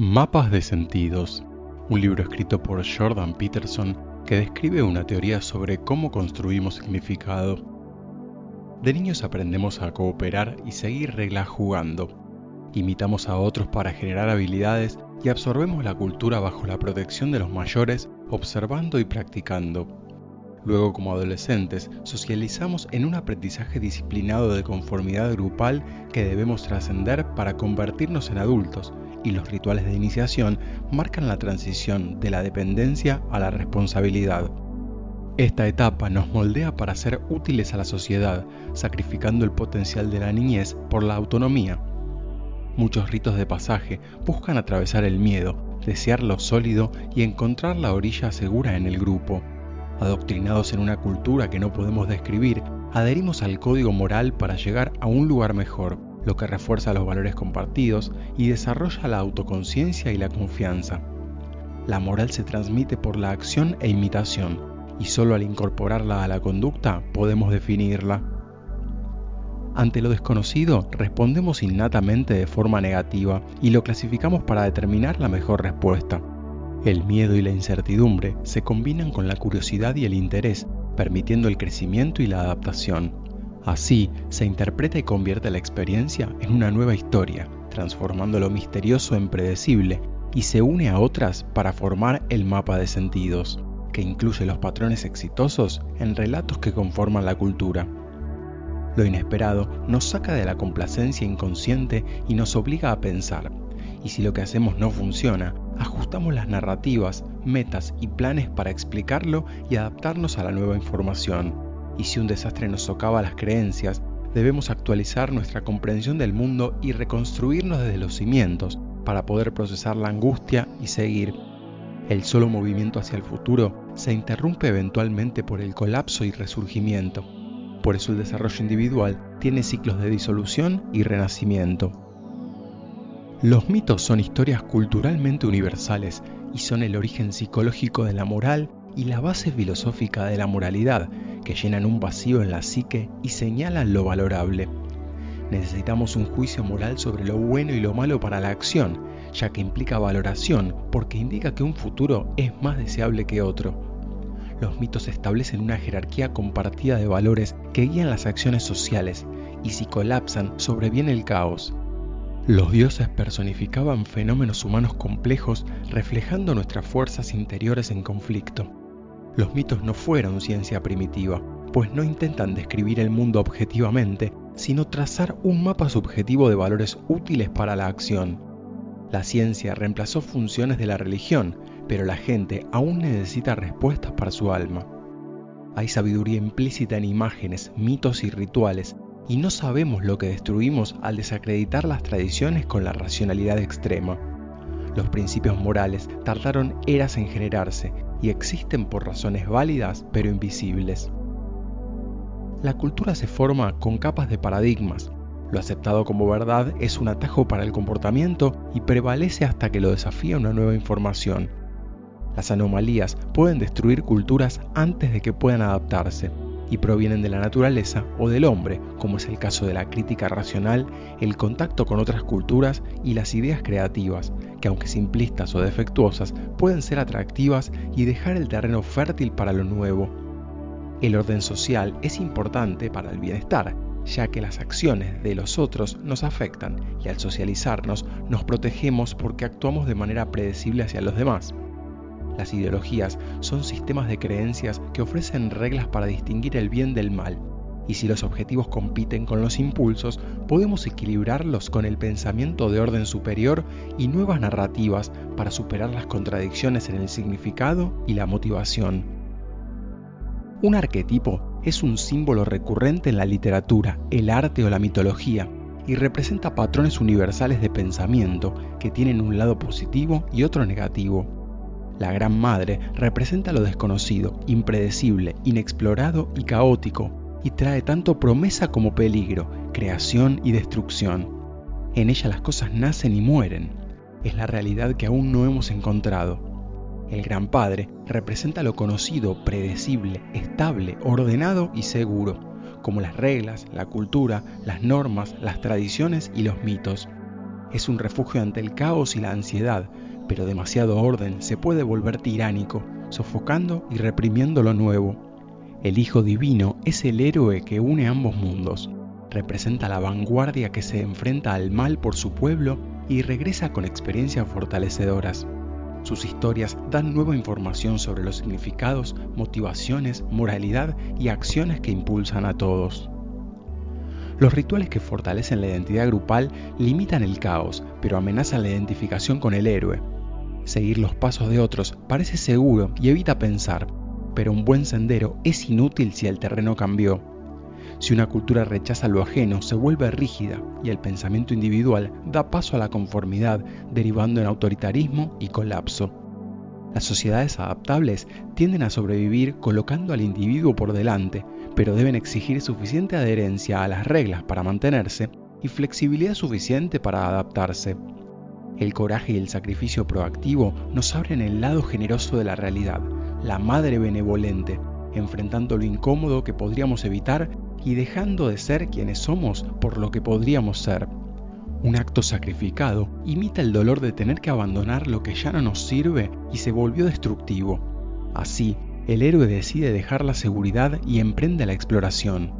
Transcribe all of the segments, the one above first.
Mapas de sentidos, un libro escrito por Jordan Peterson que describe una teoría sobre cómo construimos significado. De niños aprendemos a cooperar y seguir reglas jugando. Imitamos a otros para generar habilidades y absorbemos la cultura bajo la protección de los mayores, observando y practicando. Luego, como adolescentes, socializamos en un aprendizaje disciplinado de conformidad grupal que debemos trascender para convertirnos en adultos y los rituales de iniciación marcan la transición de la dependencia a la responsabilidad. Esta etapa nos moldea para ser útiles a la sociedad, sacrificando el potencial de la niñez por la autonomía. Muchos ritos de pasaje buscan atravesar el miedo, desear lo sólido y encontrar la orilla segura en el grupo. Adoctrinados en una cultura que no podemos describir, adherimos al código moral para llegar a un lugar mejor lo que refuerza los valores compartidos y desarrolla la autoconciencia y la confianza. La moral se transmite por la acción e imitación, y solo al incorporarla a la conducta podemos definirla. Ante lo desconocido, respondemos innatamente de forma negativa y lo clasificamos para determinar la mejor respuesta. El miedo y la incertidumbre se combinan con la curiosidad y el interés, permitiendo el crecimiento y la adaptación. Así, se interpreta y convierte la experiencia en una nueva historia, transformando lo misterioso en predecible, y se une a otras para formar el mapa de sentidos, que incluye los patrones exitosos en relatos que conforman la cultura. Lo inesperado nos saca de la complacencia inconsciente y nos obliga a pensar, y si lo que hacemos no funciona, ajustamos las narrativas, metas y planes para explicarlo y adaptarnos a la nueva información y si un desastre nos socava las creencias, debemos actualizar nuestra comprensión del mundo y reconstruirnos desde los cimientos para poder procesar la angustia y seguir. El solo movimiento hacia el futuro se interrumpe eventualmente por el colapso y resurgimiento. Por eso el desarrollo individual tiene ciclos de disolución y renacimiento. Los mitos son historias culturalmente universales y son el origen psicológico de la moral y la base filosófica de la moralidad que llenan un vacío en la psique y señalan lo valorable. Necesitamos un juicio moral sobre lo bueno y lo malo para la acción, ya que implica valoración porque indica que un futuro es más deseable que otro. Los mitos establecen una jerarquía compartida de valores que guían las acciones sociales y si colapsan sobreviene el caos. Los dioses personificaban fenómenos humanos complejos reflejando nuestras fuerzas interiores en conflicto. Los mitos no fueron ciencia primitiva, pues no intentan describir el mundo objetivamente, sino trazar un mapa subjetivo de valores útiles para la acción. La ciencia reemplazó funciones de la religión, pero la gente aún necesita respuestas para su alma. Hay sabiduría implícita en imágenes, mitos y rituales, y no sabemos lo que destruimos al desacreditar las tradiciones con la racionalidad extrema. Los principios morales tardaron eras en generarse y existen por razones válidas pero invisibles. La cultura se forma con capas de paradigmas. Lo aceptado como verdad es un atajo para el comportamiento y prevalece hasta que lo desafía una nueva información. Las anomalías pueden destruir culturas antes de que puedan adaptarse y provienen de la naturaleza o del hombre, como es el caso de la crítica racional, el contacto con otras culturas y las ideas creativas, que aunque simplistas o defectuosas, pueden ser atractivas y dejar el terreno fértil para lo nuevo. El orden social es importante para el bienestar, ya que las acciones de los otros nos afectan y al socializarnos nos protegemos porque actuamos de manera predecible hacia los demás. Las ideologías son sistemas de creencias que ofrecen reglas para distinguir el bien del mal, y si los objetivos compiten con los impulsos, podemos equilibrarlos con el pensamiento de orden superior y nuevas narrativas para superar las contradicciones en el significado y la motivación. Un arquetipo es un símbolo recurrente en la literatura, el arte o la mitología, y representa patrones universales de pensamiento que tienen un lado positivo y otro negativo. La Gran Madre representa lo desconocido, impredecible, inexplorado y caótico, y trae tanto promesa como peligro, creación y destrucción. En ella las cosas nacen y mueren. Es la realidad que aún no hemos encontrado. El Gran Padre representa lo conocido, predecible, estable, ordenado y seguro, como las reglas, la cultura, las normas, las tradiciones y los mitos. es un refugio ante el caos y la ansiedad, pero demasiado orden se puede volver tiránico, sofocando y reprimiendo lo nuevo. El Hijo Divino es el héroe que une ambos mundos. Representa la vanguardia que se enfrenta al mal por su pueblo y regresa con experiencias fortalecedoras. Sus historias dan nueva información sobre los significados, motivaciones, moralidad y acciones que impulsan a todos. Los rituales que fortalecen la identidad grupal limitan el caos, pero amenazan la identificación con el héroe. Seguir los pasos de otros parece seguro y evita pensar, pero un buen sendero es inútil si el terreno cambió. Si una cultura rechaza lo ajeno, se vuelve rígida y el pensamiento individual da paso a la conformidad, derivando en autoritarismo y colapso. Las sociedades adaptables tienden a sobrevivir colocando al individuo por delante, pero deben exigir suficiente adherencia a las reglas para mantenerse y flexibilidad suficiente para adaptarse. El coraje y el sacrificio proactivo nos abren el lado generoso de la realidad, la madre benevolente, enfrentando lo incómodo que podríamos evitar y dejando de ser quienes somos por lo que podríamos ser. Un acto sacrificado imita el dolor de tener que abandonar lo que ya no nos sirve y se volvió destructivo. Así, el héroe decide dejar la seguridad y emprende la exploración.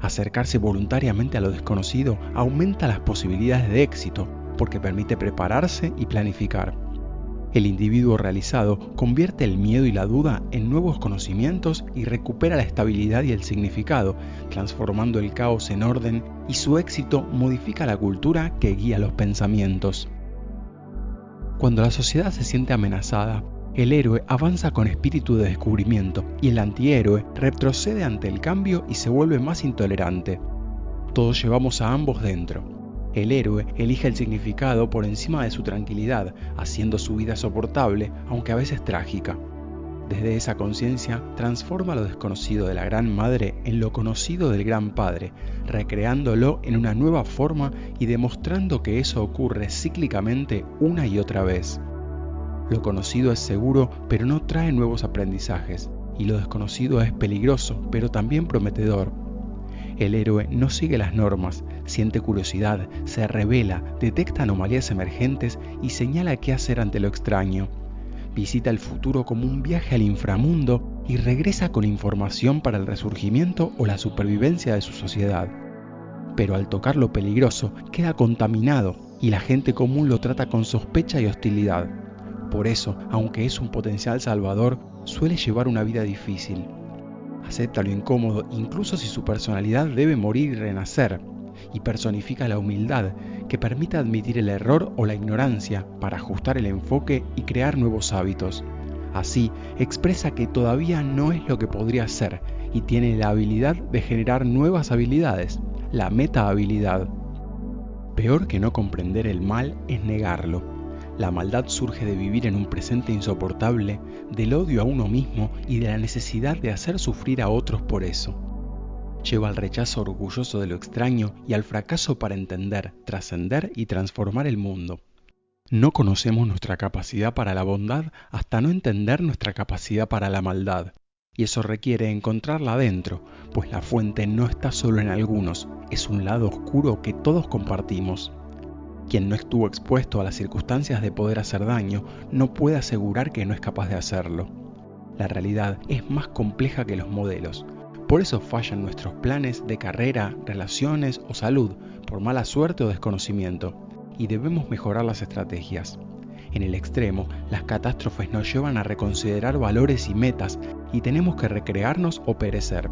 Acercarse voluntariamente a lo desconocido aumenta las posibilidades de éxito porque permite prepararse y planificar. El individuo realizado convierte el miedo y la duda en nuevos conocimientos y recupera la estabilidad y el significado, transformando el caos en orden y su éxito modifica la cultura que guía los pensamientos. Cuando la sociedad se siente amenazada, el héroe avanza con espíritu de descubrimiento y el antihéroe retrocede ante el cambio y se vuelve más intolerante. Todos llevamos a ambos dentro. El héroe elige el significado por encima de su tranquilidad, haciendo su vida soportable, aunque a veces trágica. Desde esa conciencia transforma lo desconocido de la Gran Madre en lo conocido del Gran Padre, recreándolo en una nueva forma y demostrando que eso ocurre cíclicamente una y otra vez. Lo conocido es seguro, pero no trae nuevos aprendizajes, y lo desconocido es peligroso, pero también prometedor. El héroe no sigue las normas, siente curiosidad, se revela, detecta anomalías emergentes y señala qué hacer ante lo extraño. Visita el futuro como un viaje al inframundo y regresa con información para el resurgimiento o la supervivencia de su sociedad. Pero al tocar lo peligroso queda contaminado y la gente común lo trata con sospecha y hostilidad. Por eso, aunque es un potencial salvador, suele llevar una vida difícil. Acepta lo incómodo incluso si su personalidad debe morir y renacer, y personifica la humildad que permite admitir el error o la ignorancia para ajustar el enfoque y crear nuevos hábitos. Así, expresa que todavía no es lo que podría ser y tiene la habilidad de generar nuevas habilidades, la meta habilidad. Peor que no comprender el mal es negarlo, la maldad surge de vivir en un presente insoportable, del odio a uno mismo y de la necesidad de hacer sufrir a otros por eso. Lleva al rechazo orgulloso de lo extraño y al fracaso para entender, trascender y transformar el mundo. No conocemos nuestra capacidad para la bondad hasta no entender nuestra capacidad para la maldad. Y eso requiere encontrarla adentro, pues la fuente no está solo en algunos, es un lado oscuro que todos compartimos. Quien no estuvo expuesto a las circunstancias de poder hacer daño no puede asegurar que no es capaz de hacerlo. La realidad es más compleja que los modelos. Por eso fallan nuestros planes de carrera, relaciones o salud, por mala suerte o desconocimiento, y debemos mejorar las estrategias. En el extremo, las catástrofes nos llevan a reconsiderar valores y metas y tenemos que recrearnos o perecer.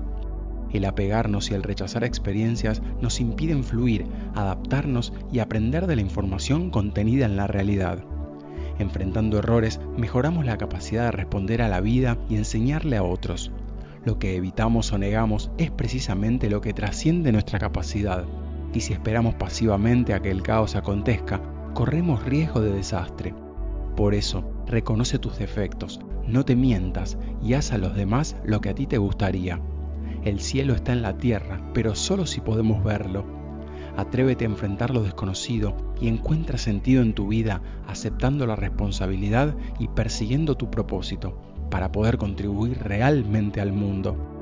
El apegarnos y el rechazar experiencias nos impiden fluir, adaptarnos y aprender de la información contenida en la realidad. Enfrentando errores, mejoramos la capacidad de responder a la vida y enseñarle a otros. Lo que evitamos o negamos es precisamente lo que trasciende nuestra capacidad. Y si esperamos pasivamente a que el caos acontezca, corremos riesgo de desastre. Por eso, reconoce tus defectos, no te mientas y haz a los demás lo que a ti te gustaría. El cielo está en la tierra, pero solo si podemos verlo. Atrévete a enfrentar lo desconocido y encuentra sentido en tu vida aceptando la responsabilidad y persiguiendo tu propósito para poder contribuir realmente al mundo.